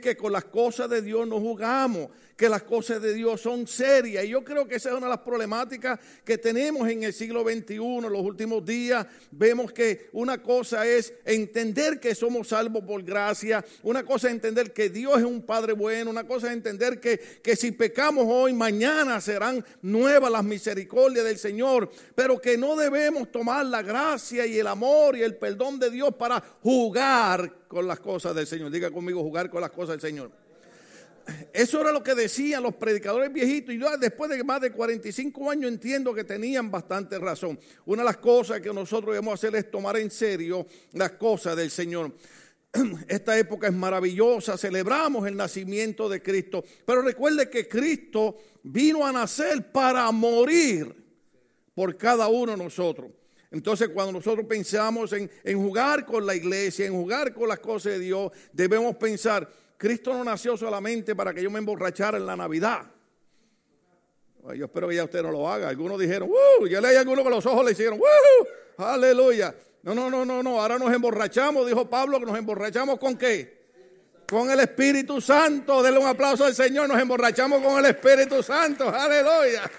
que con las cosas de Dios no jugamos, que las cosas de Dios son serias. Y yo creo que esa es una de las problemáticas que tenemos en el siglo XXI, en los últimos días. Vemos que una cosa es entender que somos salvos por gracia, una cosa es entender que Dios es un Padre bueno, una cosa es entender que, que si pecamos hoy, mañana serán nuevas las misericordias del Señor, pero que no debemos tomar la gracia y el amor y el perdón de Dios para jugar con las cosas del Señor. Diga conmigo, jugar con las cosas del Señor. Eso era lo que decían los predicadores viejitos y yo después de más de 45 años entiendo que tenían bastante razón. Una de las cosas que nosotros debemos hacer es tomar en serio las cosas del Señor. Esta época es maravillosa, celebramos el nacimiento de Cristo, pero recuerde que Cristo vino a nacer para morir por cada uno de nosotros. Entonces cuando nosotros pensamos en, en jugar con la iglesia, en jugar con las cosas de Dios, debemos pensar, Cristo no nació solamente para que yo me emborrachara en la Navidad. Yo espero que ya usted no lo haga. Algunos dijeron, ¡uh! Ya leí a algunos con los ojos le hicieron, ¡uh! ¡Aleluya! No, no, no, no, no. Ahora nos emborrachamos, dijo Pablo, que nos emborrachamos con qué? Con el Espíritu Santo. Denle un aplauso al Señor. Nos emborrachamos con el Espíritu Santo. Aleluya.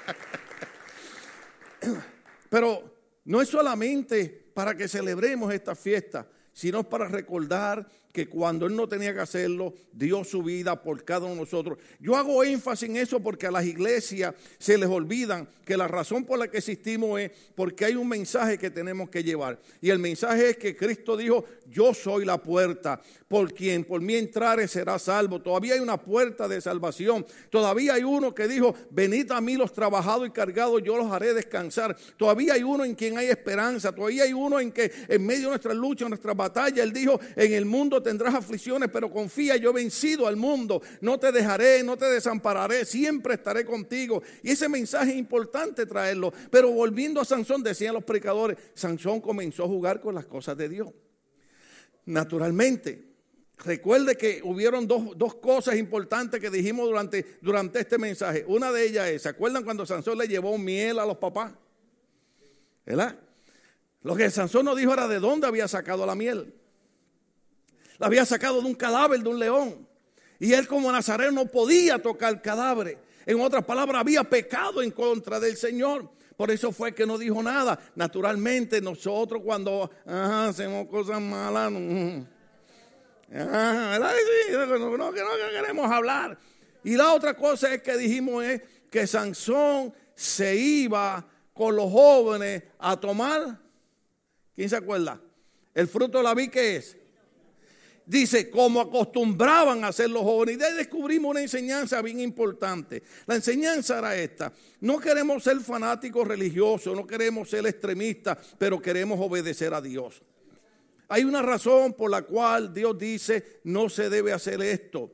Pero no es solamente para que celebremos esta fiesta, sino para recordar que cuando él no tenía que hacerlo, dio su vida por cada uno de nosotros. Yo hago énfasis en eso porque a las iglesias se les olvidan que la razón por la que existimos es porque hay un mensaje que tenemos que llevar. Y el mensaje es que Cristo dijo, yo soy la puerta, por quien por mí entrare será salvo. Todavía hay una puerta de salvación. Todavía hay uno que dijo, venid a mí los trabajados y cargados, yo los haré descansar. Todavía hay uno en quien hay esperanza. Todavía hay uno en que en medio de nuestra lucha, nuestra batalla, él dijo, en el mundo tendrás aflicciones, pero confía, yo he vencido al mundo, no te dejaré, no te desampararé, siempre estaré contigo. Y ese mensaje es importante traerlo. Pero volviendo a Sansón, decían los predicadores, Sansón comenzó a jugar con las cosas de Dios. Naturalmente. Recuerde que hubieron dos, dos, cosas importantes que dijimos durante, durante este mensaje. Una de ellas es, ¿se acuerdan cuando Sansón le llevó miel a los papás? ¿Verdad? Lo que Sansón no dijo era de dónde había sacado la miel la había sacado de un cadáver de un león. Y él como nazareno no podía tocar cadáver. En otras palabras, había pecado en contra del Señor. Por eso fue que no dijo nada. Naturalmente, nosotros cuando hacemos cosas malas, no, no, queremos hablar. Y la otra cosa es que dijimos es que Sansón se iba con los jóvenes a tomar. ¿Quién se acuerda? El fruto de la vid, ¿qué es? Dice, como acostumbraban a hacer los jóvenes. Y descubrimos una enseñanza bien importante. La enseñanza era esta. No queremos ser fanáticos religiosos, no queremos ser extremistas, pero queremos obedecer a Dios. Hay una razón por la cual Dios dice, no se debe hacer esto.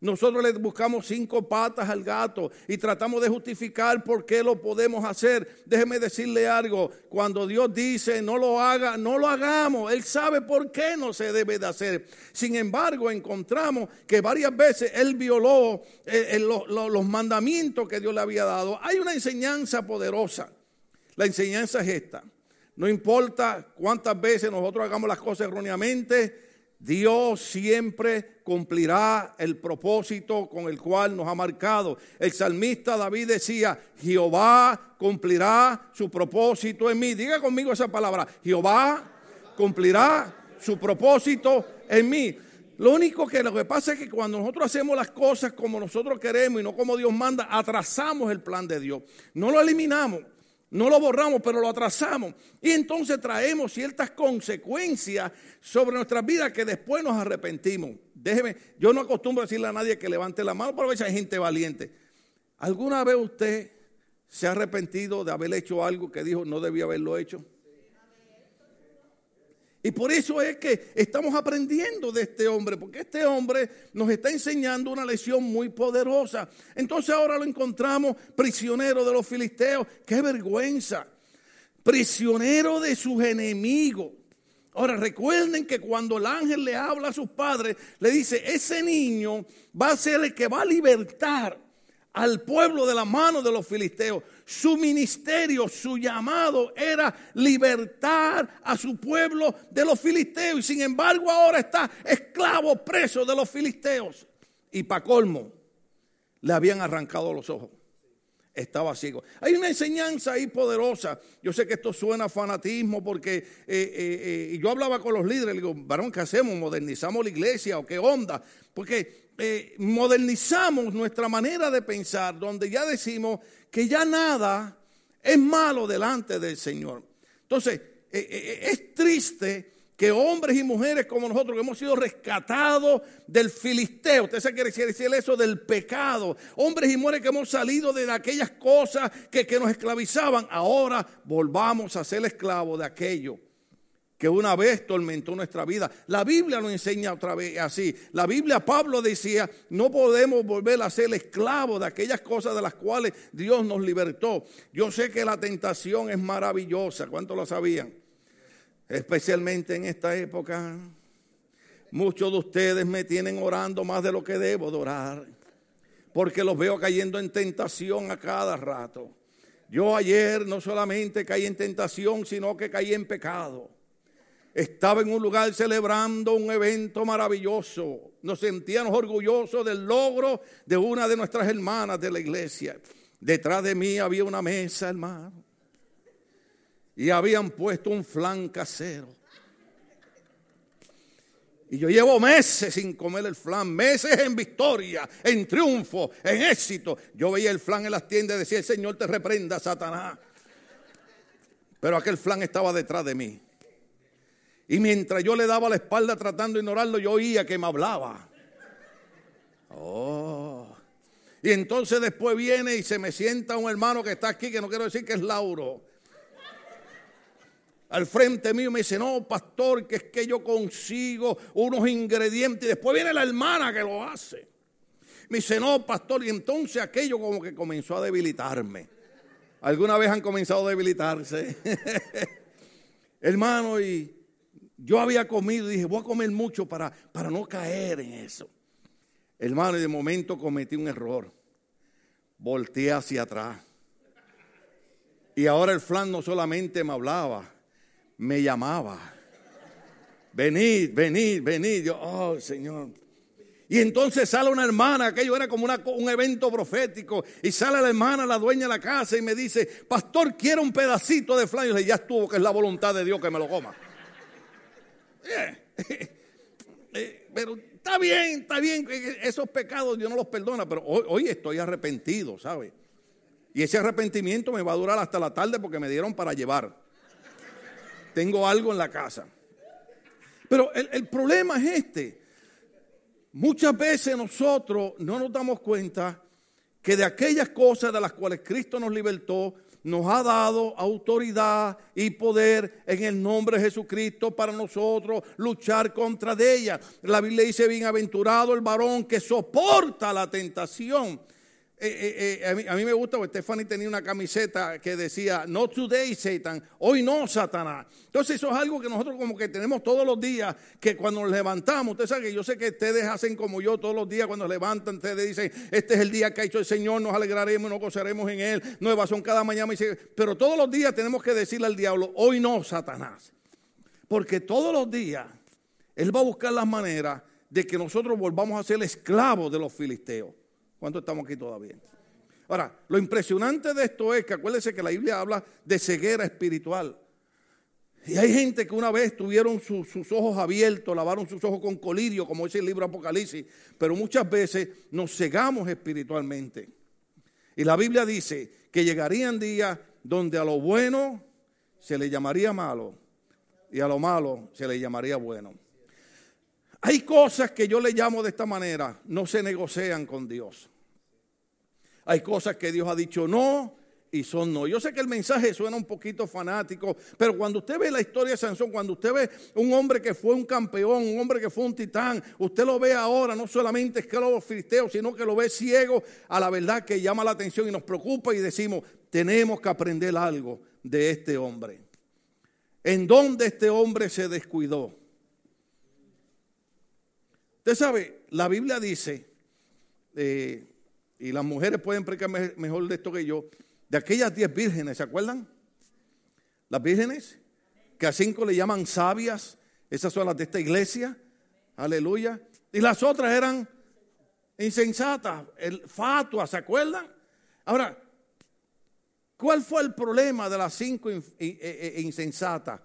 Nosotros le buscamos cinco patas al gato y tratamos de justificar por qué lo podemos hacer. Déjeme decirle algo, cuando Dios dice no lo haga, no lo hagamos. Él sabe por qué no se debe de hacer. Sin embargo, encontramos que varias veces Él violó eh, los mandamientos que Dios le había dado. Hay una enseñanza poderosa. La enseñanza es esta. No importa cuántas veces nosotros hagamos las cosas erróneamente, Dios siempre cumplirá el propósito con el cual nos ha marcado. El salmista David decía, Jehová cumplirá su propósito en mí. Diga conmigo esa palabra, Jehová cumplirá su propósito en mí. Lo único que lo que pasa es que cuando nosotros hacemos las cosas como nosotros queremos y no como Dios manda, atrasamos el plan de Dios. No lo eliminamos. No lo borramos, pero lo atrasamos. Y entonces traemos ciertas consecuencias sobre nuestras vidas que después nos arrepentimos. Déjeme, yo no acostumbro a decirle a nadie que levante la mano, pero a veces hay gente valiente. ¿Alguna vez usted se ha arrepentido de haber hecho algo que dijo no debía haberlo hecho? Y por eso es que estamos aprendiendo de este hombre, porque este hombre nos está enseñando una lección muy poderosa. Entonces ahora lo encontramos prisionero de los filisteos. ¡Qué vergüenza! Prisionero de sus enemigos. Ahora recuerden que cuando el ángel le habla a sus padres, le dice, ese niño va a ser el que va a libertar al pueblo de la mano de los filisteos. Su ministerio, su llamado era libertar a su pueblo de los filisteos. Y sin embargo ahora está esclavo preso de los filisteos. y para colmo, le habían arrancado los ojos. Estaba ciego. Hay una enseñanza ahí poderosa. Yo sé que esto suena a fanatismo porque eh, eh, eh, yo hablaba con los líderes, le digo, varón, ¿qué hacemos? ¿Modernizamos la iglesia o qué onda? Porque modernizamos nuestra manera de pensar, donde ya decimos que ya nada es malo delante del Señor. Entonces, es triste que hombres y mujeres como nosotros que hemos sido rescatados del filisteo, usted se quiere decir eso del pecado, hombres y mujeres que hemos salido de aquellas cosas que, que nos esclavizaban, ahora volvamos a ser esclavos de aquello que una vez tormentó nuestra vida. La Biblia nos enseña otra vez así. La Biblia, Pablo decía, no podemos volver a ser esclavos de aquellas cosas de las cuales Dios nos libertó. Yo sé que la tentación es maravillosa, ¿cuántos lo sabían? especialmente en esta época. Muchos de ustedes me tienen orando más de lo que debo de orar, porque los veo cayendo en tentación a cada rato. Yo ayer no solamente caí en tentación, sino que caí en pecado. Estaba en un lugar celebrando un evento maravilloso. Nos sentíamos orgullosos del logro de una de nuestras hermanas de la iglesia. Detrás de mí había una mesa, hermano y habían puesto un flan casero. Y yo llevo meses sin comer el flan, meses en victoria, en triunfo, en éxito. Yo veía el flan en las tiendas y decía, el Señor te reprenda, Satanás. Pero aquel flan estaba detrás de mí. Y mientras yo le daba la espalda tratando de ignorarlo, yo oía que me hablaba. Oh. Y entonces después viene y se me sienta un hermano que está aquí, que no quiero decir que es Lauro al frente mío me dice, no, pastor, que es que yo consigo unos ingredientes. Y después viene la hermana que lo hace. Me dice, no, pastor, y entonces aquello como que comenzó a debilitarme. ¿Alguna vez han comenzado a debilitarse? Hermano, y yo había comido y dije, voy a comer mucho para, para no caer en eso. Hermano, y de momento cometí un error. Volteé hacia atrás. Y ahora el flan no solamente me hablaba, me llamaba. Venid, venid, venid. Yo, oh Señor. Y entonces sale una hermana, aquello era como un evento profético, y sale la hermana, la dueña de la casa, y me dice, pastor, quiero un pedacito de flan. Y yo ya estuvo, que es la voluntad de Dios que me lo coma. Eh, eh, pero está bien, está bien, esos pecados Dios no los perdona, pero hoy, estoy arrepentido, ¿sabe? Y ese arrepentimiento me va a durar hasta la tarde porque me dieron para llevar tengo algo en la casa. Pero el, problema es este. Muchas veces nosotros no nos damos cuenta que de aquellas cosas de las cuales Cristo nos libertó, nos ha dado autoridad y poder en el nombre de Jesucristo para nosotros luchar contra de ellas. La Biblia dice, bienaventurado el varón que soporta la tentación eh, eh, eh, a, mí, me gusta, porque Stephanie tenía una camiseta que decía, no today Satan, hoy no Satanás. Entonces eso es algo que nosotros como que tenemos todos los días, que cuando nos levantamos, ustedes saben que yo sé que ustedes hacen como yo todos los días, cuando levantan, ustedes dicen, este es el día que ha hecho el Señor, nos alegraremos, nos gozaremos en Él, nuevas son cada mañana. Pero todos los días tenemos que decirle al diablo, hoy no Satanás. Porque todos los días Él va a buscar las maneras de que nosotros volvamos a ser esclavos de los filisteos. ¿Cuántos estamos aquí todavía? Ahora, lo impresionante de esto es que acuérdense que la Biblia habla de ceguera espiritual. Y hay gente que una vez tuvieron sus ojos abiertos, lavaron sus ojos con colirio, como dice el libro Apocalipsis, pero muchas veces nos cegamos espiritualmente. Y la Biblia dice que llegarían días donde a lo bueno se le llamaría malo y a lo malo se le llamaría bueno. Hay cosas que yo le llamo de esta manera, no se negocian con Dios. Hay cosas que Dios ha dicho no y son no. Yo sé que el mensaje suena un poquito fanático, pero cuando usted ve la historia de Sansón, cuando usted ve un hombre que fue un campeón, un hombre que fue un titán, usted lo ve ahora, no solamente es que lo filisteo, sino que lo ve ciego a la verdad que llama la atención y nos preocupa y decimos, tenemos que aprender algo de este hombre. ¿En dónde este hombre se descuidó? Usted sabe, la Biblia dice, eh, y las mujeres pueden explicar mejor de esto que yo, de aquellas diez vírgenes, ¿se acuerdan? Las vírgenes, que a cinco le llaman sabias, esas son las de esta iglesia, aleluya. Y las otras eran insensata, el fatua, ¿se acuerdan? Ahora, ¿cuál fue el problema de las cinco e, e, insensatas?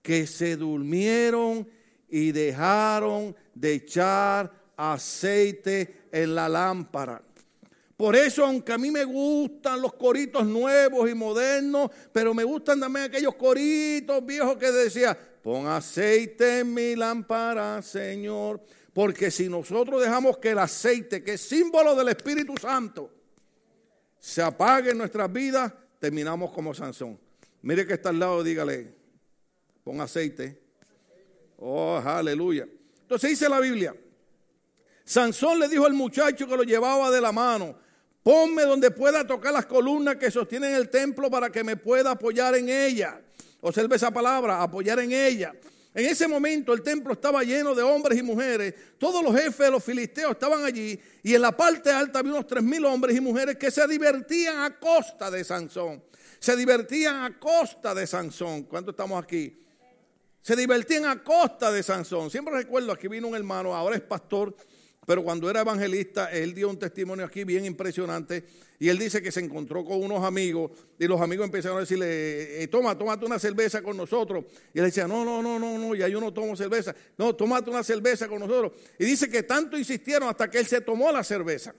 Que se durmieron y dejaron de echar aceite en la lámpara. Por eso, aunque a mí me gustan los coritos nuevos y modernos, pero me gustan también aquellos coritos viejos que decía, pon aceite en mi lámpara, Señor. Porque si nosotros dejamos que el aceite, que es símbolo del Espíritu Santo, se apague en nuestras vidas, terminamos como Sansón. Mire que está al lado, dígale, pon aceite. Oh, aleluya. Entonces dice la Biblia, Sansón le dijo al muchacho que lo llevaba de la mano, ponme donde pueda tocar las columnas que sostienen el templo para que me pueda apoyar en ella. Observe esa palabra, apoyar en ella. En ese momento el templo estaba lleno de hombres y mujeres. Todos los jefes de los filisteos estaban allí. Y en la parte alta había unos tres mil hombres y mujeres que se divertían a costa de Sansón. Se divertían a costa de Sansón. ¿Cuánto estamos aquí? Se divertían a costa de Sansón. Siempre recuerdo, aquí vino un hermano, ahora es pastor pero cuando era evangelista, él dio un testimonio aquí bien impresionante. Y él dice que se encontró con unos amigos y los amigos empezaron a decirle, eh, eh, toma, tómate una cerveza con nosotros. Y él decía, no, no, no, no, no, ya yo no tomo cerveza. No, tómate una cerveza con nosotros. Y dice que tanto insistieron hasta que él se tomó la cerveza.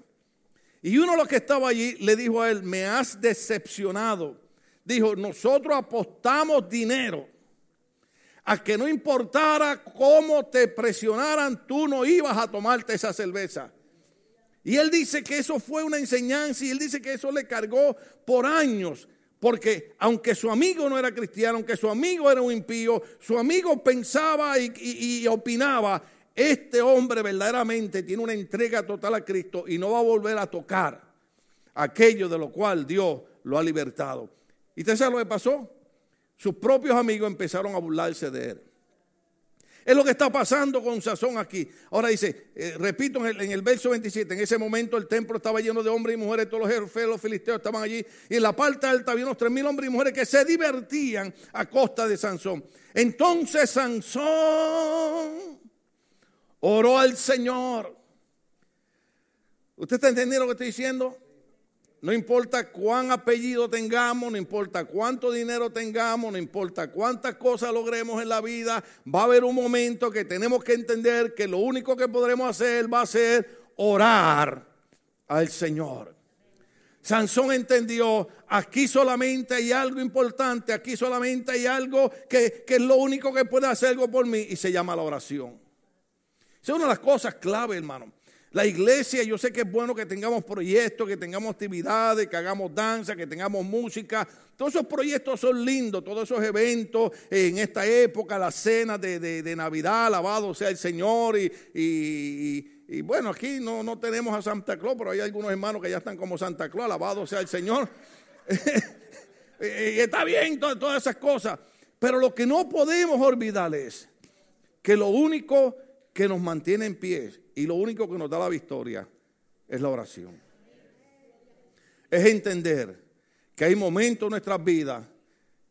Y uno de los que estaba allí le dijo a él, me has decepcionado. Dijo, nosotros apostamos dinero a que no importara cómo te presionaran, tú no ibas a tomarte esa cerveza. Y él dice que eso fue una enseñanza y él dice que eso le cargó por años. Porque aunque su amigo no era cristiano, aunque su amigo era un impío, su amigo pensaba y, opinaba, este hombre verdaderamente tiene una entrega total a Cristo y no va a volver a tocar aquello de lo cual Dios lo ha libertado. ¿Y usted sabe lo que pasó? Sus propios amigos empezaron a burlarse de él. Es lo que está pasando con Sazón aquí. Ahora dice, eh, repito en el, verso 27, en ese momento el templo estaba lleno de hombres y mujeres, todos los jefes, los filisteos estaban allí, y en la parte alta había unos tres mil hombres y mujeres que se divertían a costa de Sansón. Entonces Sansón oró al Señor. ¿Usted está entendiendo lo que estoy diciendo? No importa cuán apellido tengamos, no importa cuánto dinero tengamos, no importa cuántas cosas logremos en la vida, va a haber un momento que tenemos que entender que lo único que podremos hacer va a ser orar al Señor. Sansón entendió, aquí solamente hay algo importante, aquí solamente hay algo que, que, es lo único que puede hacer algo por mí y se llama la oración. Es una de las cosas clave, hermano. La iglesia, yo sé que es bueno que tengamos proyectos, que tengamos actividades, que hagamos danza, que tengamos música. Todos esos proyectos son lindos, todos esos eventos en esta época, la cena de, Navidad, alabado sea el Señor. Y, bueno, aquí no, no, tenemos a Santa Claus, pero hay algunos hermanos que ya están como Santa Claus, alabado sea el Señor. y está bien todas esas cosas. Pero lo que no podemos olvidar es que lo único que nos mantiene en pie y lo único que nos da la victoria es la oración. Es entender que hay momentos en nuestras vidas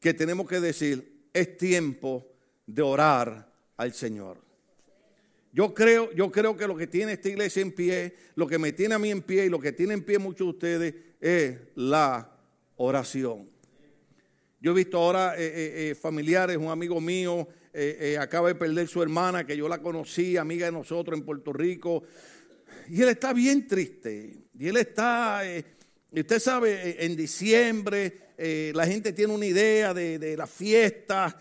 que tenemos que decir, es tiempo de orar al Señor. Yo creo, yo creo que lo que tiene esta iglesia en pie, lo que me tiene a mí en pie y lo que tiene en pie muchos de ustedes es la oración. Yo he visto ahora eh, eh, eh, familiares, un amigo mío acaba de perder su hermana, que yo la conocí, amiga de nosotros en Puerto Rico, y él está bien triste. Y él está, usted sabe, en diciembre la gente tiene una idea de, de las fiestas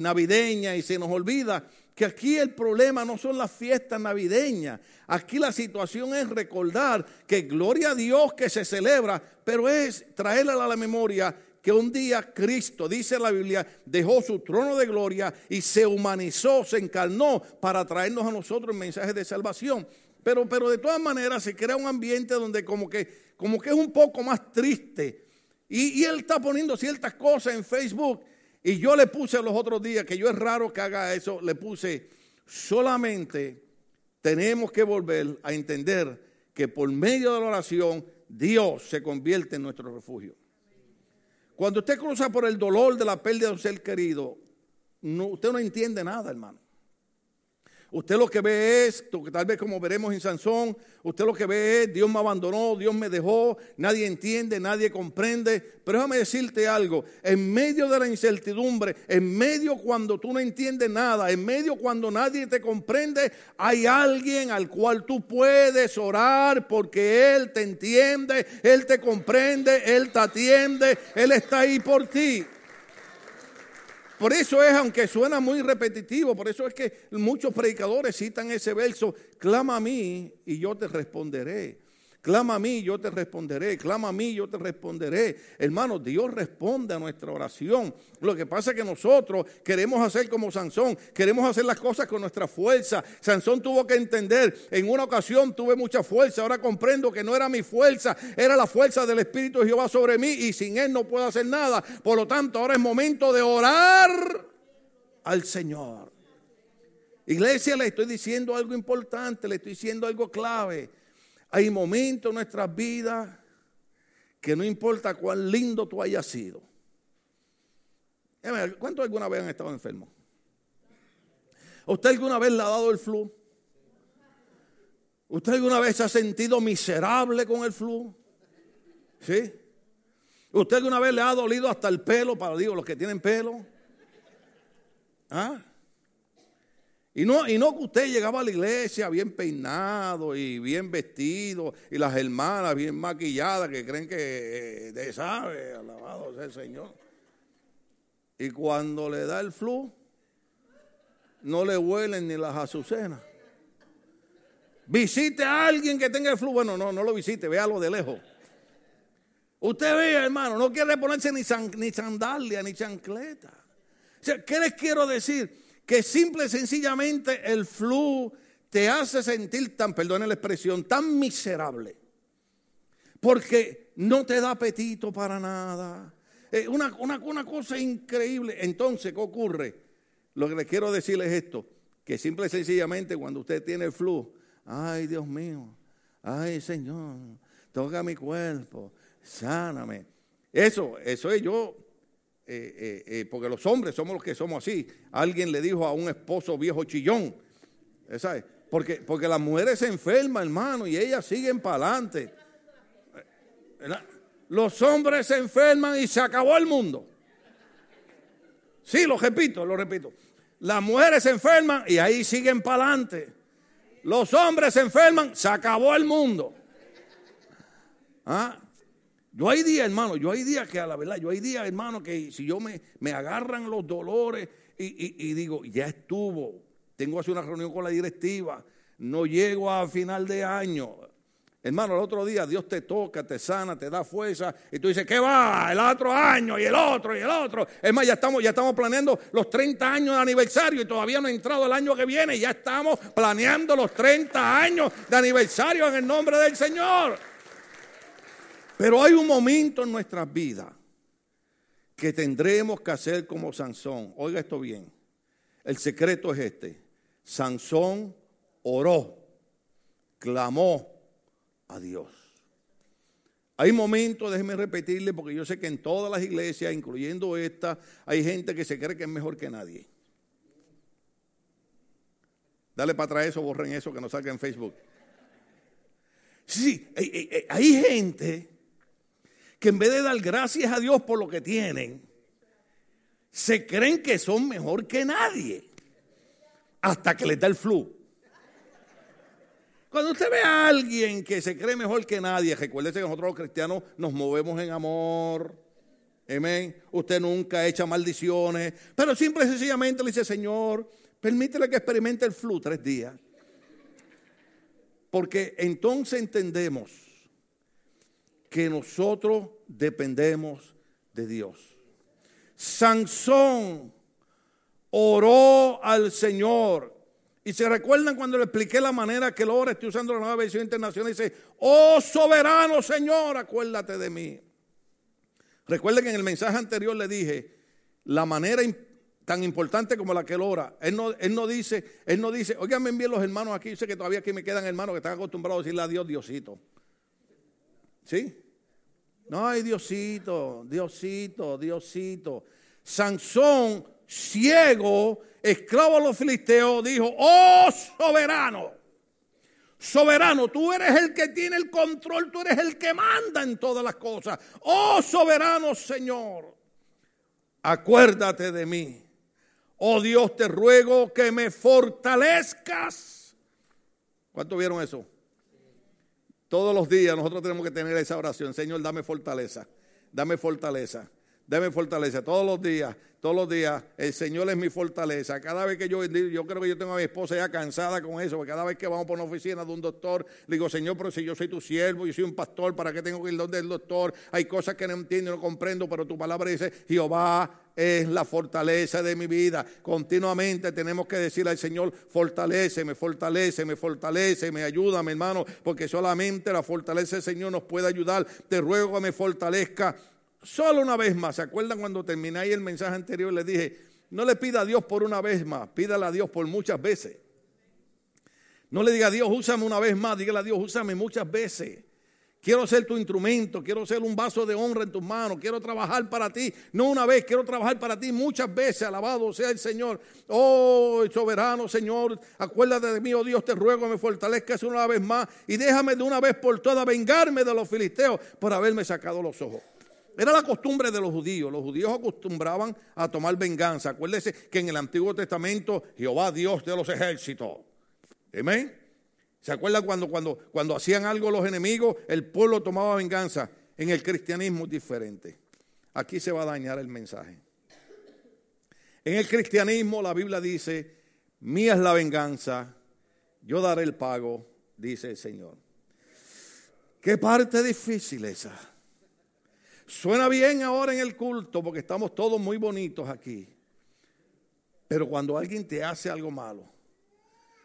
navideñas y se nos olvida que aquí el problema no son las fiestas navideñas. Aquí la situación es recordar que gloria a Dios que se celebra, pero es traerle a la memoria que un día Cristo, dice la Biblia, dejó su trono de gloria y se humanizó, se encarnó para traernos a nosotros el mensaje de salvación. Pero, pero de todas maneras se crea un ambiente donde como que, como que es un poco más triste. Y, y él está poniendo ciertas cosas en Facebook. Y yo le puse los otros días, que yo es raro que haga eso, le puse, solamente tenemos que volver a entender que por medio de la oración Dios se convierte en nuestro refugio. Cuando usted cruza por el dolor de la pérdida de un ser querido, usted no entiende nada, hermano. Usted lo que ve es, tal vez como veremos en Sansón, usted lo que ve es, Dios me abandonó, Dios me dejó, nadie entiende, nadie comprende. Pero déjame decirte algo, en medio de la incertidumbre, en medio cuando tú no entiendes nada, en medio cuando nadie te comprende, hay alguien al cual tú puedes orar porque Él te entiende, Él te comprende, Él te atiende, Él está ahí por ti. Por eso es, aunque suena muy repetitivo, por eso es que muchos predicadores citan ese verso, clama a mí y yo te responderé. Clama a mí, yo te responderé. Clama a mí, yo te responderé. Hermanos, Dios responde a nuestra oración. Lo que pasa es que nosotros queremos hacer como Sansón, queremos hacer las cosas con nuestra fuerza. Sansón tuvo que entender, en una ocasión tuve mucha fuerza, ahora comprendo que no era mi fuerza, era la fuerza del Espíritu de Jehová sobre mí y sin Él no puedo hacer nada. Por lo tanto, ahora es momento de orar al Señor. Iglesia, le estoy diciendo algo importante, le estoy diciendo algo clave. Hay momentos en nuestras vidas que no importa cuán lindo tú hayas sido. ¿Cuántos alguna vez han estado enfermos? ¿Usted alguna vez le ha dado el flu? ¿Usted alguna vez se ha sentido miserable con el flu? ¿Sí? ¿Usted alguna vez le ha dolido hasta el pelo, para digo, los que tienen pelo? ¿Ah? Y no, y no que usted llegaba a la iglesia bien peinado y bien vestido, y las hermanas bien maquilladas que creen que de sabe, alabado sea el Señor. Y cuando le da el flu, no le huelen ni las azucenas. Visite a alguien que tenga el flu. Bueno, no, no lo visite, véalo de lejos. Usted ve, hermano, no quiere ponerse ni, ni sandalia ni chancleta. ¿qué les quiero decir? Que simple y sencillamente el flu te hace sentir tan, perdone la expresión, tan miserable. Porque no te da apetito para nada. Eh, una, una, cosa increíble. Entonces, ¿qué ocurre? Lo que les quiero decir es esto, que simple y sencillamente cuando usted tiene el flu, ay Dios mío, ay Señor, toca mi cuerpo, sáname. Eso, eso es yo eh, eh, eh, porque los hombres somos los que somos así. Alguien le dijo a un esposo viejo chillón, ¿sabes? Porque, porque las mujeres se enferman, hermano, y ellas siguen para adelante. Los hombres se enferman y se acabó el mundo. Sí, lo repito, lo repito. Las mujeres se enferman y ahí siguen para adelante. Los hombres se enferman, se acabó el mundo. ¿Ah? Yo hay días, hermano, yo hay días que a la verdad, yo hay días, hermano, que si yo me, me agarran los dolores y, digo, ya estuvo, tengo hacer una reunión con la directiva, no llego a final de año. Hermano, el otro día Dios te toca, te sana, te da fuerza y tú dices, ¿qué va? El otro año y el otro y el otro. Es más, ya estamos, ya estamos planeando los 30 años de aniversario y todavía no ha entrado el año que viene. Ya estamos planeando los 30 años de aniversario en el nombre del Señor. Pero hay un momento en nuestras vidas que tendremos que hacer como Sansón. Oiga esto bien. El secreto es este. Sansón oró, clamó a Dios. Hay momentos, déjeme repetirle, porque yo sé que en todas las iglesias, incluyendo esta, hay gente que se cree que es mejor que nadie. Dale para atrás eso, borren eso, que no salga en Facebook. Sí, hay, hay gente que en vez de dar gracias a Dios por lo que tienen, se creen que son mejor que nadie hasta que les da el flu. Cuando usted ve a alguien que se cree mejor que nadie, recuérdese que nosotros los cristianos nos movemos en amor. Amén. Usted nunca echa maldiciones, pero simple y sencillamente le dice, Señor, permítele que experimente el flu tres días. Porque entonces entendemos que nosotros dependemos de Dios. Sansón oró al Señor. Y se recuerdan cuando le expliqué la manera que lo ora, estoy usando la nueva versión internacional, dice, oh soberano Señor, acuérdate de mí. Recuerden que en el mensaje anterior le dije, la manera tan importante como la que él ora, él no, él no dice, él no dice, oigan, me envíen los hermanos aquí, yo sé que todavía aquí me quedan hermanos que están acostumbrados a decirle a Dios, Diosito. ¿Sí? No, ay Diosito, Diosito, Diosito. Sansón ciego, esclavo de los filisteos, dijo, oh soberano, soberano, tú eres el que tiene el control, tú eres el que manda en todas las cosas. Oh soberano Señor, acuérdate de mí. Oh Dios, te ruego que me fortalezcas. ¿Cuánto vieron eso? Todos los días nosotros tenemos que tener esa oración. Señor, dame fortaleza. Dame fortaleza. Dame fortaleza. Todos los días todos los días, el Señor es mi fortaleza. Cada vez que yo, yo creo que yo tengo a mi esposa ya cansada con eso, porque cada vez que vamos por una oficina de un doctor, le digo, Señor, pero si yo soy tu siervo, yo soy un pastor, ¿para qué tengo que ir donde el doctor? Hay cosas que no entiendo, no comprendo, pero tu palabra dice, Jehová es la fortaleza de mi vida. Continuamente tenemos que decirle al Señor, fortalece, me fortalece, me fortalece, me ayuda, mi hermano, porque solamente la fortaleza del Señor nos puede ayudar. Te ruego que me fortalezca Solo una vez más. ¿Se acuerdan cuando terminé el mensaje anterior? Les dije, no le pida a Dios por una vez más, pídale a Dios por muchas veces. No le diga a Dios, úsame una vez más, dígale a Dios, úsame muchas veces. Quiero ser tu instrumento, quiero ser un vaso de honra en tus manos, quiero trabajar para ti, no una vez, quiero trabajar para ti muchas veces, alabado sea el Señor. Oh, soberano Señor, acuérdate de mí, oh Dios, te ruego, me fortalezcas una vez más y déjame de una vez por todas vengarme de los filisteos por haberme sacado los ojos. Era la costumbre de los judíos. Los judíos acostumbraban a tomar venganza. Acuérdese que en el Antiguo Testamento Jehová Dios de los ejércitos. Amén. ¿Se acuerdan cuando, cuando, cuando hacían algo los enemigos, el pueblo tomaba venganza? En el cristianismo es diferente. Aquí se va a dañar el mensaje. En el cristianismo la Biblia dice, mía es la venganza, yo daré el pago, dice el Señor. Qué parte difícil esa. Suena bien ahora en el culto porque estamos todos muy bonitos aquí. Pero cuando alguien te hace algo malo,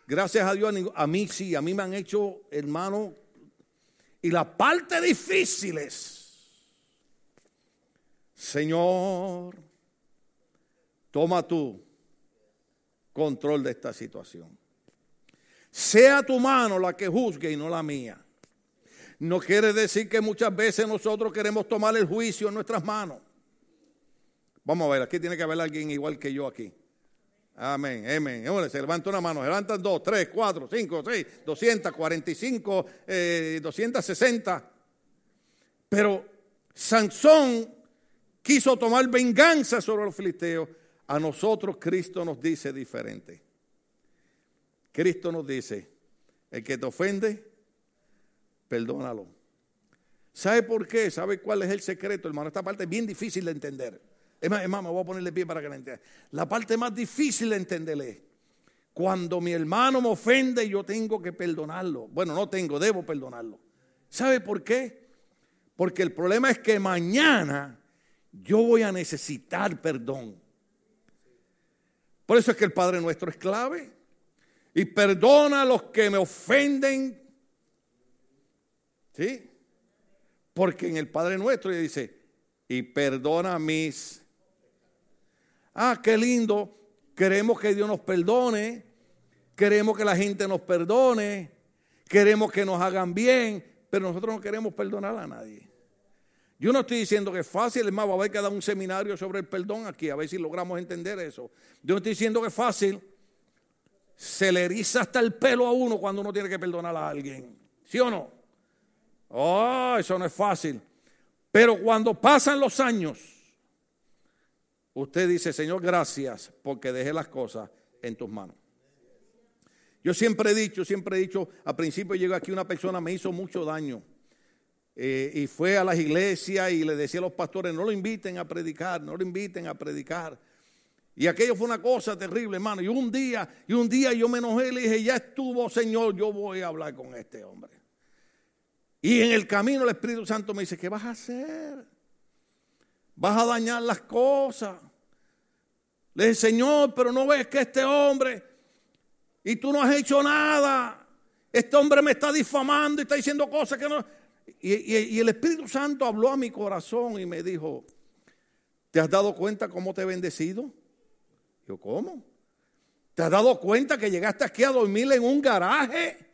gracias a Dios, a mí sí, a mí me han hecho, hermano, y la parte difícil es, Señor, toma tú control de esta situación. Sea tu mano la que juzgue y no la mía. No quiere decir que muchas veces nosotros queremos tomar el juicio en nuestras manos. Vamos a ver, aquí tiene que haber alguien igual que yo aquí. Amén, amén. se levanta una mano, se levantan dos, tres, cuatro, cinco, seis, doscientas, cuarenta y cinco, eh, doscientas sesenta. Pero Sansón quiso tomar venganza sobre los filisteos. A nosotros Cristo nos dice diferente. Cristo nos dice, el que te ofende, perdónalo. ¿Sabe por qué? ¿Sabe cuál es el secreto, hermano? Esta parte es bien difícil de entender. Es más, me voy a ponerle pie para que la entienda. La parte más difícil de entenderle cuando mi hermano me ofende yo tengo que perdonarlo. Bueno, no tengo, debo perdonarlo. ¿Sabe por qué? Porque el problema es que mañana yo voy a necesitar perdón. Por eso es que el Padre nuestro es clave. Y perdona a los que me ofenden ¿Sí? Porque en el Padre Nuestro dice, y perdona mis... Ah, qué lindo. Queremos que Dios nos perdone. Queremos que la gente nos perdone. Queremos que nos hagan bien. Pero nosotros no queremos perdonar a nadie. Yo no estoy diciendo que es fácil, es más, va a haber que dar un seminario sobre el perdón aquí, a ver si logramos entender eso. Yo no estoy diciendo que es fácil. Se le eriza hasta el pelo a uno cuando uno tiene que perdonar a alguien. ¿Sí o no? Oh, eso no es fácil. Pero cuando pasan los años, usted dice, Señor, gracias porque dejé las cosas en tus manos. Yo siempre he dicho, siempre he dicho, al principio llegó aquí una persona, me hizo mucho daño. Eh, y fue a las iglesias y le decía a los pastores, no lo inviten a predicar, no lo inviten a predicar. Y aquello fue una cosa terrible, hermano. Y un día, y un día yo me enojé y le dije, ya estuvo, Señor, yo voy a hablar con este hombre. Y en el camino el Espíritu Santo me dice, ¿qué vas a hacer? Vas a dañar las cosas. Le dije, Señor, pero no ves que este hombre, y tú no has hecho nada, este hombre me está difamando y está diciendo cosas que no... Y, el Espíritu Santo habló a mi corazón y me dijo, ¿te has dado cuenta cómo te he bendecido? Yo, ¿cómo? ¿Te has dado cuenta que llegaste aquí a dormir en un garaje?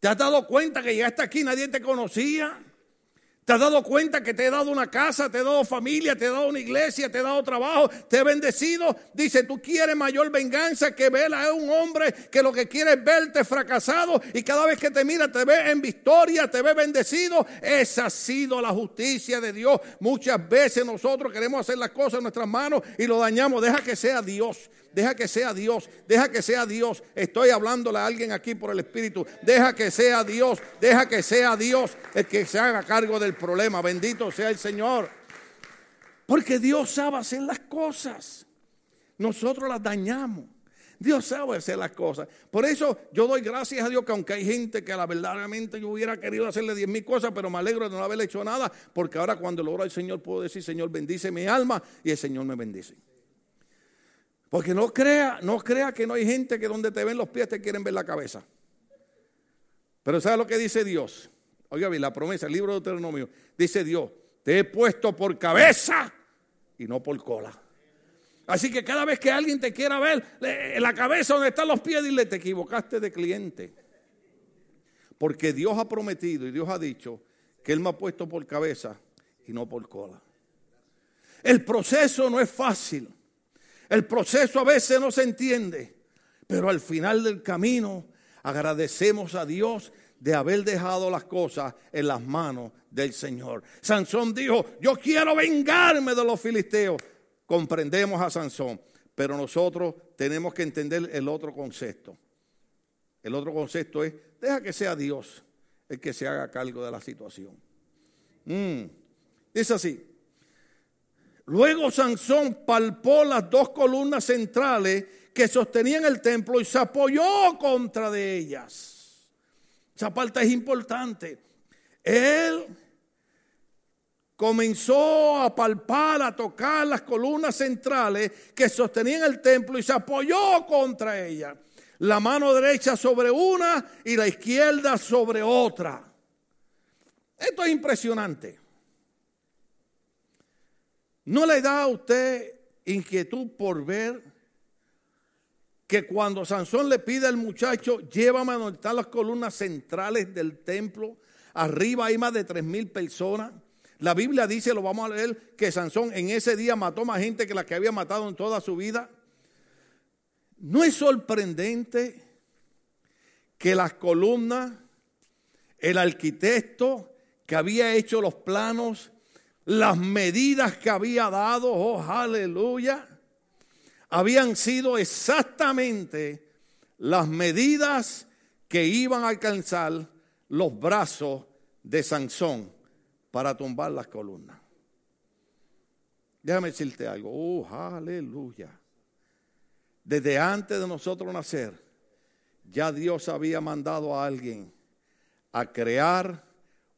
¿Te has dado cuenta que llegaste aquí nadie te conocía? ¿Te has dado cuenta que te he dado una casa, te he dado familia, te he dado una iglesia, te he dado trabajo, te he bendecido? Dice, tú quieres mayor venganza que ver a un hombre que lo que quiere es verte fracasado y cada vez que te mira te ve en victoria, te ve bendecido. Esa ha sido la justicia de Dios. Muchas veces nosotros queremos hacer las cosas en nuestras manos y lo dañamos. Deja que sea Dios. Deja que sea Dios, deja que sea Dios. Estoy hablándole a alguien aquí por el Espíritu. Deja que sea Dios, deja que sea Dios el que se haga cargo del problema. Bendito sea el Señor. Porque Dios sabe hacer las cosas. Nosotros las dañamos. Dios sabe hacer las cosas. Por eso yo doy gracias a Dios que aunque hay gente que la verdaderamente yo hubiera querido hacerle diez mil cosas, pero me alegro de no haberle hecho nada, porque ahora cuando lo oro al Señor puedo decir, Señor, bendice mi alma y el Señor me bendice. Porque no crea, no crea que no hay gente que donde te ven los pies te quieren ver la cabeza. Pero ¿sabe lo que dice Dios? Oiga bien, la promesa, el libro de Deuteronomio, dice Dios, te he puesto por cabeza y no por cola. Así que cada vez que alguien te quiera ver en la cabeza donde están los pies, dile, te equivocaste de cliente. Porque Dios ha prometido y Dios ha dicho que Él me ha puesto por cabeza y no por cola. El proceso no es fácil. El proceso a veces no se entiende, pero al final del camino agradecemos a Dios de haber dejado las cosas en las manos del Señor. Sansón dijo, yo quiero vengarme de los filisteos. Comprendemos a Sansón, pero nosotros tenemos que entender el otro concepto. El otro concepto es, deja que sea Dios el que se haga cargo de la situación. Mm. Es así, Luego Sansón palpó las dos columnas centrales que sostenían el templo y se apoyó contra de ellas. Esa parte es importante. Él comenzó a palpar, a tocar las columnas centrales que sostenían el templo y se apoyó contra ellas. La mano derecha sobre una y la izquierda sobre otra. Esto es impresionante. ¿No le da a usted inquietud por ver que cuando Sansón le pide al muchacho, llévame a donde están las columnas centrales del templo, arriba hay más de tres mil personas? La Biblia dice, lo vamos a leer, que Sansón en ese día mató más gente que la que había matado en toda su vida. ¿No es sorprendente que las columnas, el arquitecto que había hecho los planos, las medidas que había dado, oh aleluya, habían sido exactamente las medidas que iban a alcanzar los brazos de Sansón para tumbar las columnas. Déjame decirte algo, oh aleluya. Desde antes de nosotros nacer, ya Dios había mandado a alguien a crear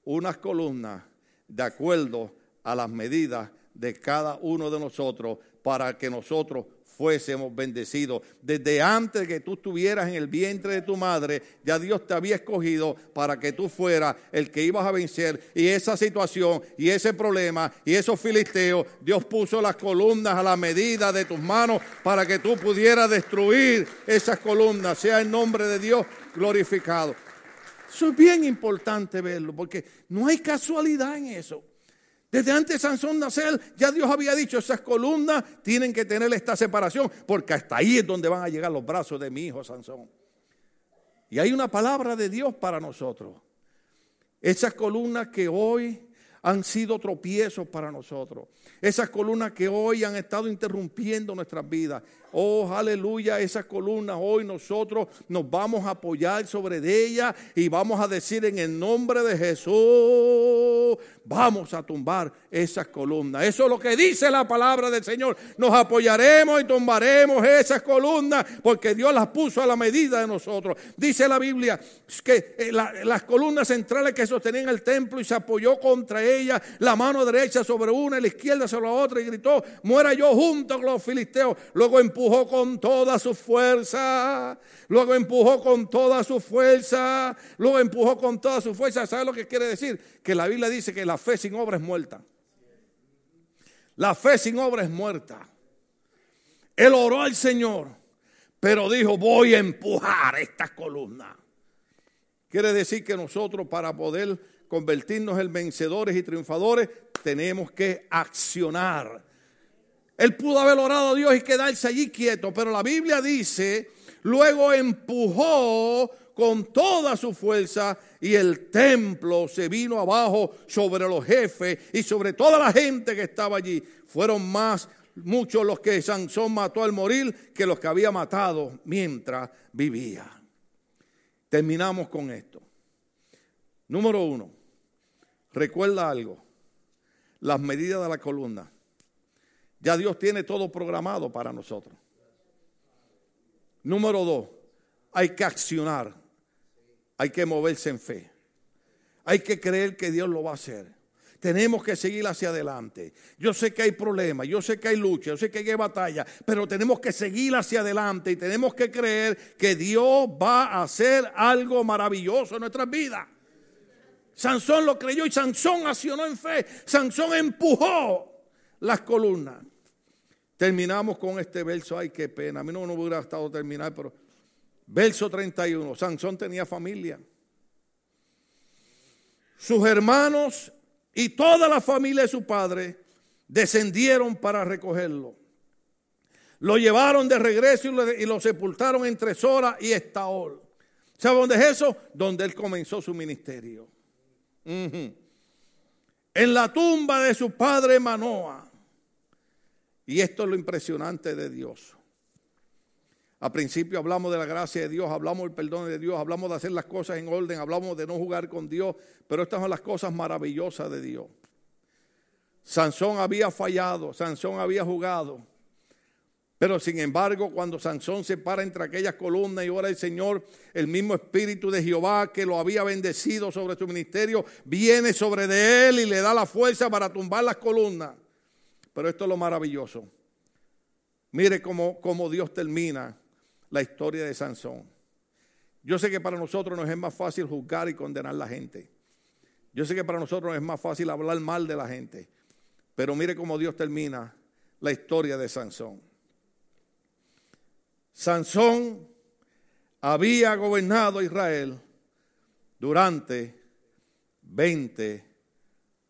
unas columnas de acuerdo a las medidas de cada uno de nosotros para que nosotros fuésemos bendecidos. Desde antes que tú estuvieras en el vientre de tu madre, ya Dios te había escogido para que tú fueras el que ibas a vencer. Y esa situación y ese problema y esos filisteos, Dios puso las columnas a la medida de tus manos para que tú pudieras destruir esas columnas. Sea el nombre de Dios glorificado. Eso es bien importante verlo, porque no hay casualidad en eso. Desde antes de Sansón nacer, ya Dios había dicho, esas columnas tienen que tener esta separación, porque hasta ahí es donde van a llegar los brazos de mi hijo Sansón. Y hay una palabra de Dios para nosotros. Esas columnas que hoy han sido tropiezos para nosotros. Esas columnas que hoy han estado interrumpiendo nuestras vidas. Oh, aleluya, esas columnas hoy nosotros nos vamos a apoyar sobre ellas y vamos a decir en el nombre de Jesús, vamos a tumbar esas columnas. Eso es lo que dice la palabra del Señor. Nos apoyaremos y tumbaremos esas columnas porque Dios las puso a la medida de nosotros. Dice la Biblia que eh, las columnas centrales que sostenían el templo y se apoyó contra ellas, la mano derecha sobre una y la izquierda sobre la otra y gritó, muera yo junto con los filisteos. Luego empujó con toda su fuerza. Luego empujó con toda su fuerza. Luego empujó con toda su fuerza. ¿Sabe lo que quiere decir? Que la Biblia dice que la fe sin obra es muerta. La fe sin obra es muerta. Él oró al Señor, pero dijo, voy a empujar esta columna. Quiere decir que nosotros para poder convertirnos en vencedores y triunfadores tenemos que accionar. Él pudo haber orado a Dios y quedarse allí quieto, pero la Biblia dice, luego empujó con toda su fuerza y el templo se vino abajo sobre los jefes y sobre toda la gente que estaba allí. Fueron más muchos los que Sansón mató al morir que los que había matado mientras vivía. Terminamos con esto. Número uno, recuerda algo, las medidas de la columna. Ya Dios tiene todo programado para nosotros. Número dos, hay que accionar, hay que moverse en fe, hay que creer que Dios lo va a hacer. Tenemos que seguir hacia adelante. Yo sé que hay problemas, yo sé que hay lucha, yo sé que hay batalla, pero tenemos que seguir hacia adelante y tenemos que creer que Dios va a hacer algo maravilloso en nuestras vidas. Sansón lo creyó y Sansón accionó en fe. Sansón empujó las columnas. Terminamos con este verso. Ay, qué pena. A mí no me hubiera estado terminar, pero verso 31. Sansón tenía familia. Sus hermanos y toda la familia de su padre descendieron para recogerlo. Lo llevaron de regreso y lo, sepultaron entre Sora y Estaol. ¿Sabe dónde es eso? Donde él comenzó su ministerio. En la tumba de su padre Manoa. Y esto es lo impresionante de Dios. Al principio hablamos de la gracia de Dios, hablamos del perdón de Dios, hablamos de hacer las cosas en orden, hablamos de no jugar con Dios, pero estas son las cosas maravillosas de Dios. Sansón había fallado, Sansón había jugado. Pero sin embargo, cuando Sansón se para entre aquellas columnas y ora el Señor, el mismo Espíritu de Jehová que lo había bendecido sobre su ministerio, viene sobre de él y le da la fuerza para tumbar las columnas. Pero esto es lo maravilloso. Mire cómo, cómo Dios termina la historia de Sansón. Yo sé que para nosotros nos es más fácil juzgar y condenar a la gente. Yo sé que para nosotros es más fácil hablar mal de la gente. Pero mire cómo Dios termina la historia de Sansón. Sansón había gobernado Israel durante 20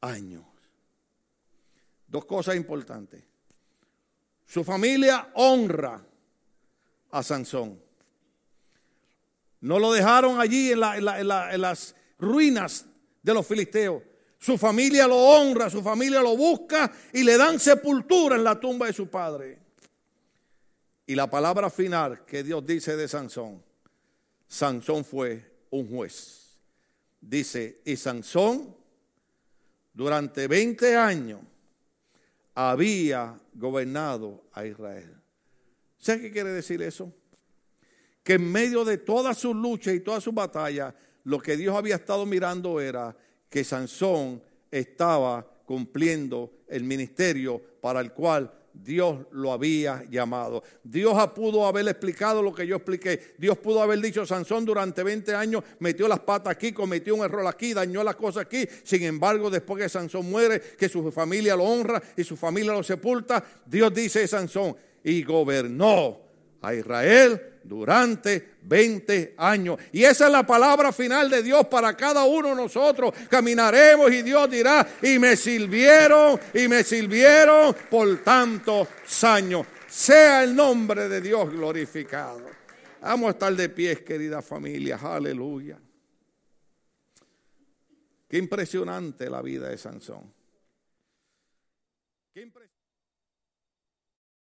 años. Dos cosas importantes. Su familia honra a Sansón. No lo dejaron allí en, las ruinas de los filisteos. Su familia lo honra, su familia lo busca y le dan sepultura en la tumba de su padre. Y la palabra final que Dios dice de Sansón, Sansón fue un juez. Dice, y Sansón durante 20 años había gobernado a Israel. ¿Sabe qué quiere decir eso? Que en medio de todas sus luchas y todas sus batallas, lo que Dios había estado mirando era que Sansón estaba cumpliendo el ministerio para el cual Dios lo había llamado. Dios pudo haber explicado lo que yo expliqué. Dios pudo haber dicho, Sansón durante 20 años metió las patas aquí, cometió un error aquí, dañó las cosas aquí. Sin embargo, después que Sansón muere, que su familia lo honra y su familia lo sepulta, Dios dice de Sansón, y gobernó a Israel durante 20 años. Y esa es la palabra final de Dios para cada uno de nosotros. Caminaremos y Dios dirá, y me sirvieron, y me sirvieron por tantos años. Sea el nombre de Dios glorificado. Vamos a estar de pies, querida familia. Aleluya. Qué impresionante la vida de Sansón.